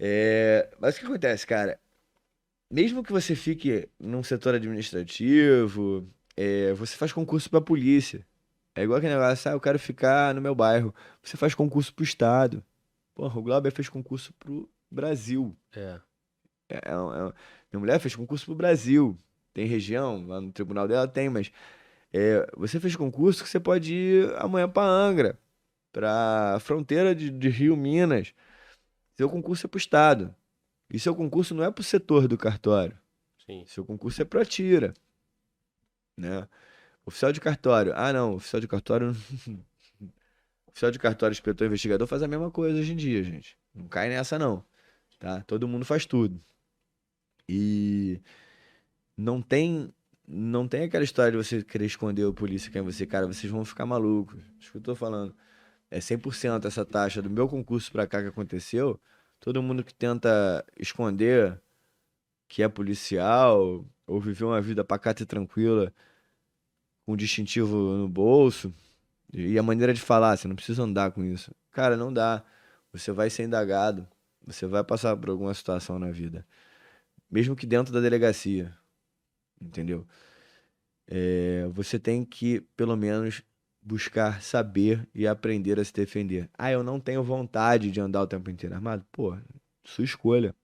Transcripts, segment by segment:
É, mas o que acontece, cara? Mesmo que você fique num setor administrativo, é, você faz concurso pra polícia. É igual aquele negócio, ah, eu quero ficar no meu bairro. Você faz concurso pro Estado. Porra, o Glauber fez concurso pro Brasil. É. É, é, é- minha mulher fez concurso pro Brasil. Tem região, lá no tribunal dela tem, mas é, você fez concurso que você pode ir amanhã pra Angra, pra fronteira de, de Rio, Minas. Seu concurso é pro Estado. E seu concurso não é pro setor do cartório. Sim. Seu concurso é pra tira. Né? Oficial de cartório. Ah, não, oficial de cartório. oficial de cartório, inspetor, investigador faz a mesma coisa hoje em dia, gente. Não cai nessa, não. Tá? Todo mundo faz tudo. E não tem. Não tem aquela história de você querer esconder o polícia quem é você, cara, vocês vão ficar malucos. Isso que eu tô falando. É 100% essa taxa do meu concurso pra cá que aconteceu. Todo mundo que tenta esconder que é policial ou viver uma vida pacata e tranquila com distintivo no bolso e a maneira de falar, você não precisa andar com isso. Cara, não dá. Você vai ser indagado, você vai passar por alguma situação na vida, mesmo que dentro da delegacia, entendeu? É, você tem que, pelo menos, buscar saber e aprender a se defender. Ah, eu não tenho vontade de andar o tempo inteiro armado. Pô, sua escolha.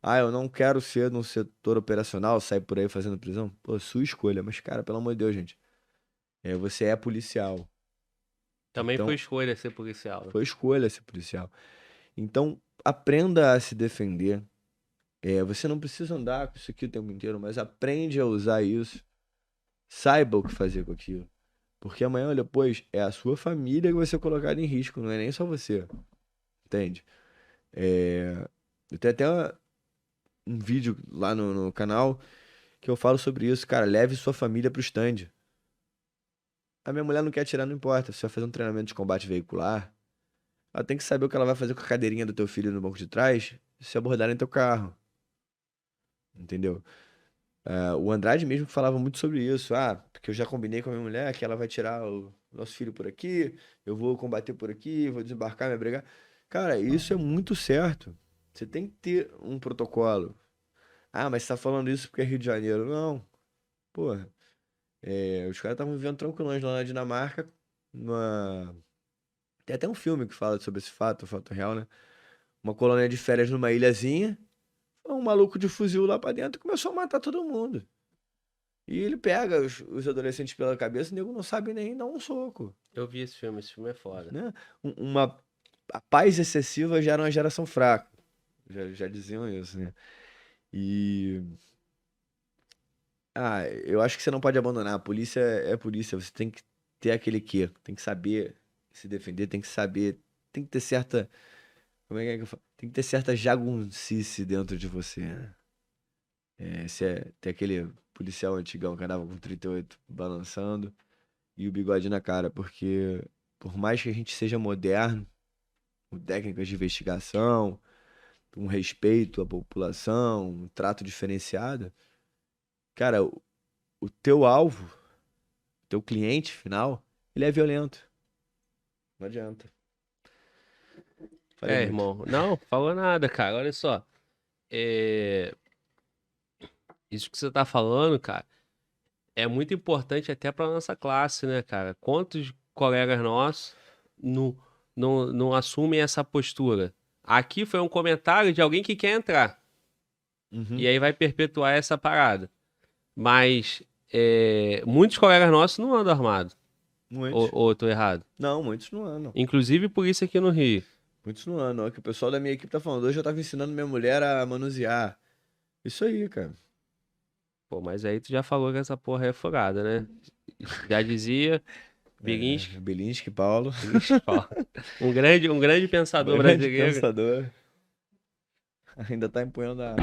Ah, eu não quero ser no setor operacional, sair por aí fazendo prisão. Pô, sua escolha. Mas, cara, pelo amor de Deus, gente. É, você é policial. Também Então- foi escolha ser policial. né? Foi escolha ser policial. Então, aprenda a se defender. É, você não precisa andar com isso aqui o tempo inteiro, mas aprende a usar isso. Saiba o que fazer com aquilo. Porque amanhã ou depois é a sua família que vai ser colocada em risco, não é nem só você. Entende? É, eu tenho até uma- um vídeo lá no, no canal que eu falo sobre isso. Cara, leve sua família pro stand. A minha mulher não quer atirar, não importa. Você vai fazer um treinamento de combate veicular. Ela tem que saber o que ela vai fazer com a cadeirinha do teu filho no banco de trás se abordarem teu carro. Entendeu? Ah, o Andrade mesmo falava muito sobre isso. Ah, porque eu já combinei com a minha mulher que ela vai tirar o nosso filho por aqui, eu vou combater por aqui, vou desembarcar, me brigar. Cara, isso é muito certo. Você tem que ter um protocolo. Ah, mas você tá falando isso porque é Rio de Janeiro. Não. Porra. É, os caras estavam vivendo tranquilões lá na Dinamarca. Numa... Tem até um filme que fala sobre esse fato, o fato real, né? Uma colônia de férias numa ilhazinha. Um maluco de fuzil lá pra dentro e começou a matar todo mundo. E ele pega os, os adolescentes pela cabeça e o nego não sabe nem dar um soco. Eu vi esse filme, esse filme é foda. Né? Um- Uma a paz excessiva gera uma geração fraca. Já, já diziam isso, né? E. Ah, eu acho que você não pode abandonar. A polícia é é polícia. Você tem que ter aquele quê? Tem que saber se defender, tem que saber. Tem que ter certa. Como é que eu falo? Tem que ter certa jaguncice dentro de você, né? É, se é, tem aquele policial antigão que andava com 38 balançando e o bigode na cara, porque por mais que a gente seja moderno, com técnicas de investigação, um respeito à população, um trato diferenciado, cara, o, o teu alvo, o teu cliente final, ele é violento. Não adianta. Falei É, irmão. Não, falou nada, cara. Olha só. É... Isso que você tá falando, cara, é muito importante até pra nossa classe, né, cara? Quantos colegas nossos não, não, não assumem essa postura? Aqui foi um comentário de alguém que quer entrar. Uhum. E aí vai perpetuar essa parada. Mas é, muitos colegas nossos não andam armados. Muitos. Ou, ou eu tô errado? Não, muitos não andam. Inclusive por isso aqui no Rio. Muitos não andam. É o que o pessoal da minha equipe tá falando. Hoje eu tava ensinando minha mulher a manusear. Isso aí, cara. Pô, mas aí tu já falou que essa porra é furada, né? Já dizia Birinski, É, Belinski, Paulo. um grande, um grande pensador Grande brasileiro. pensador. Ainda tá empunhando a.